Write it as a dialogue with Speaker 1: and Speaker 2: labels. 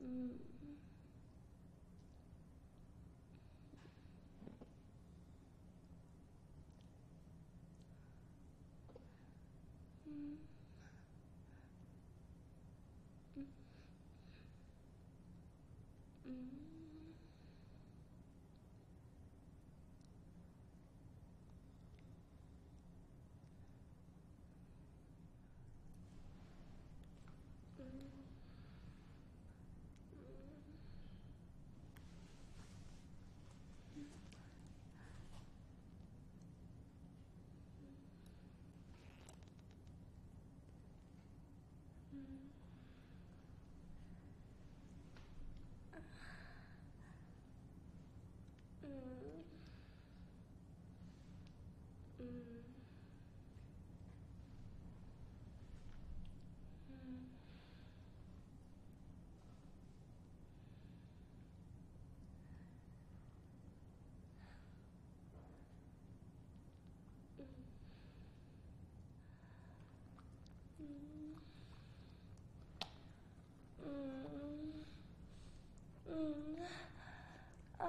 Speaker 1: 嗯，嗯，嗯，嗯，嗯，嗯，嗯，嗯，啊，